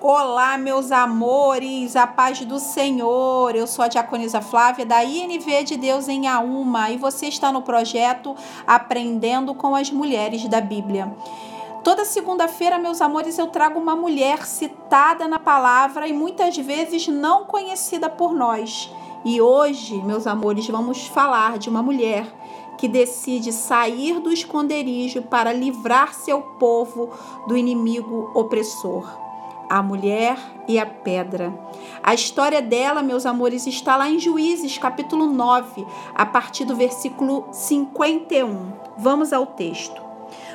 Olá, meus amores, a paz do Senhor. Eu sou a Diaconisa Flávia da INV de Deus em Auma e você está no projeto Aprendendo com as Mulheres da Bíblia. Toda segunda-feira, meus amores, eu trago uma mulher citada na palavra e muitas vezes não conhecida por nós. E hoje, meus amores, vamos falar de uma mulher que decide sair do esconderijo para livrar seu povo do inimigo opressor a mulher e a pedra. A história dela, meus amores, está lá em Juízes, capítulo 9, a partir do versículo 51. Vamos ao texto.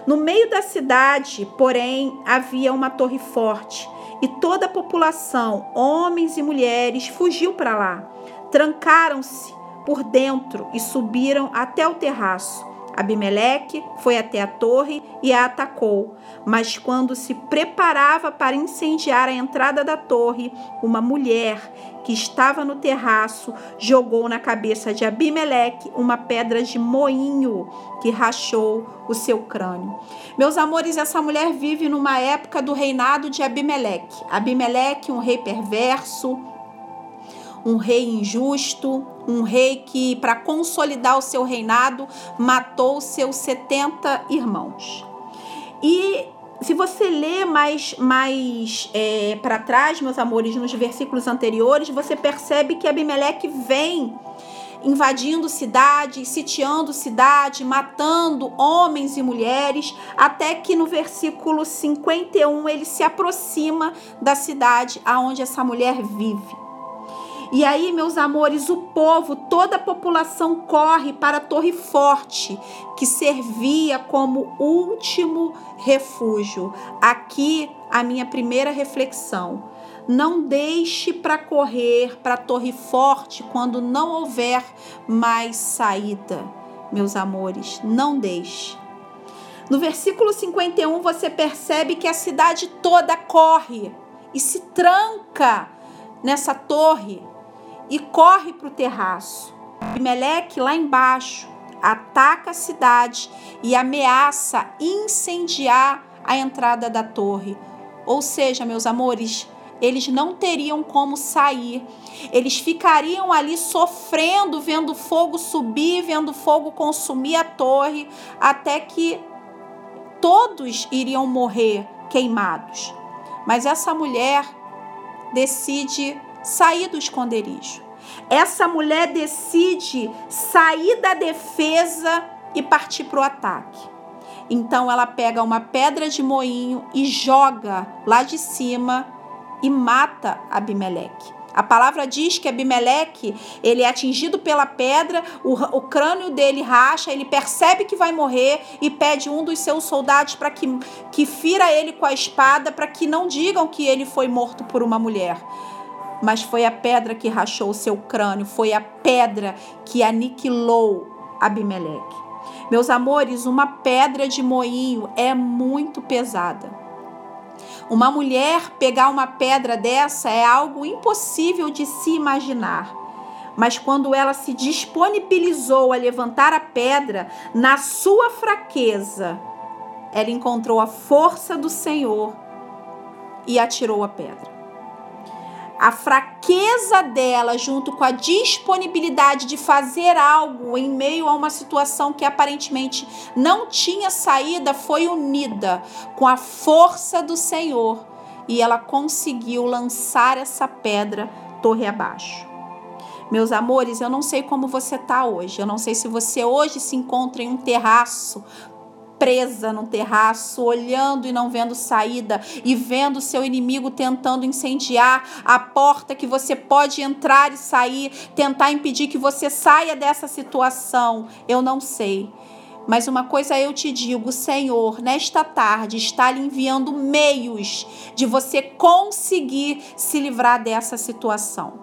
No meio da cidade, porém, havia uma torre forte, e toda a população, homens e mulheres, fugiu para lá. Trancaram-se por dentro e subiram até o terraço. Abimeleque foi até a torre e a atacou, mas quando se preparava para incendiar a entrada da torre, uma mulher que estava no terraço jogou na cabeça de Abimeleque uma pedra de moinho que rachou o seu crânio. Meus amores, essa mulher vive numa época do reinado de Abimeleque. Abimeleque, um rei perverso, um rei injusto, um rei que, para consolidar o seu reinado, matou seus 70 irmãos. E se você ler mais, mais é, para trás, meus amores, nos versículos anteriores, você percebe que Abimeleque vem invadindo cidade, sitiando cidade, matando homens e mulheres, até que no versículo 51 ele se aproxima da cidade aonde essa mulher vive. E aí, meus amores, o povo, toda a população corre para a Torre Forte, que servia como último refúgio. Aqui a minha primeira reflexão. Não deixe para correr para a Torre Forte quando não houver mais saída, meus amores. Não deixe. No versículo 51, você percebe que a cidade toda corre e se tranca nessa torre e corre para o terraço. Abimeleque, lá embaixo, ataca a cidade e ameaça incendiar a entrada da torre. Ou seja, meus amores, eles não teriam como sair. Eles ficariam ali sofrendo, vendo fogo subir, vendo fogo consumir a torre, até que todos iriam morrer queimados. Mas essa mulher decide sair do esconderijo. Essa mulher decide sair da defesa e partir para o ataque. Então ela pega uma pedra de moinho e joga lá de cima e mata Abimeleque. A palavra diz que Abimeleque, ele é atingido pela pedra, o, o crânio dele racha, ele percebe que vai morrer e pede um dos seus soldados para que, que fira ele com a espada, para que não digam que ele foi morto por uma mulher mas foi a pedra que rachou o seu crânio, foi a pedra que aniquilou Abimeleque. Meus amores, uma pedra de moinho é muito pesada. Uma mulher pegar uma pedra dessa é algo impossível de se imaginar. Mas quando ela se disponibilizou a levantar a pedra, na sua fraqueza, ela encontrou a força do Senhor e atirou a pedra a fraqueza dela, junto com a disponibilidade de fazer algo em meio a uma situação que aparentemente não tinha saída, foi unida com a força do Senhor e ela conseguiu lançar essa pedra torre abaixo. Meus amores, eu não sei como você está hoje. Eu não sei se você hoje se encontra em um terraço presa no terraço, olhando e não vendo saída, e vendo seu inimigo tentando incendiar a porta que você pode entrar e sair, tentar impedir que você saia dessa situação. Eu não sei. Mas uma coisa eu te digo, Senhor, nesta tarde está lhe enviando meios de você conseguir se livrar dessa situação.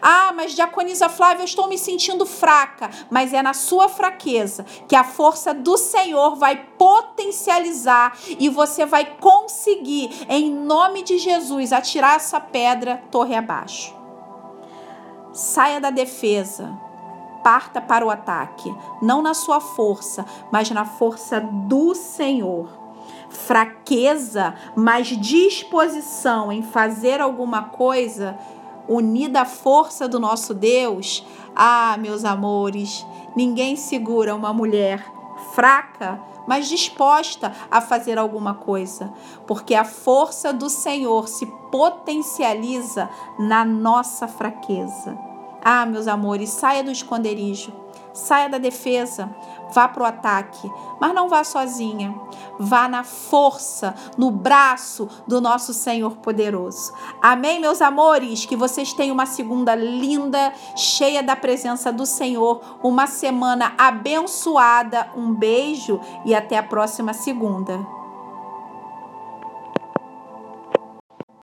Ah, mas diaconisa Flávia, eu estou me sentindo fraca. Mas é na sua fraqueza que a força do Senhor vai potencializar e você vai conseguir, em nome de Jesus, atirar essa pedra torre abaixo. Saia da defesa. Parta para o ataque, não na sua força, mas na força do Senhor. fraqueza, mas disposição em fazer alguma coisa, unida à força do nosso Deus, ah, meus amores, ninguém segura uma mulher fraca, mas disposta a fazer alguma coisa, porque a força do Senhor se potencializa na nossa fraqueza. Ah, meus amores, saia do esconderijo, saia da defesa, vá para o ataque, mas não vá sozinha. Vá na força, no braço do nosso Senhor poderoso. Amém, meus amores? Que vocês tenham uma segunda linda, cheia da presença do Senhor, uma semana abençoada. Um beijo e até a próxima segunda.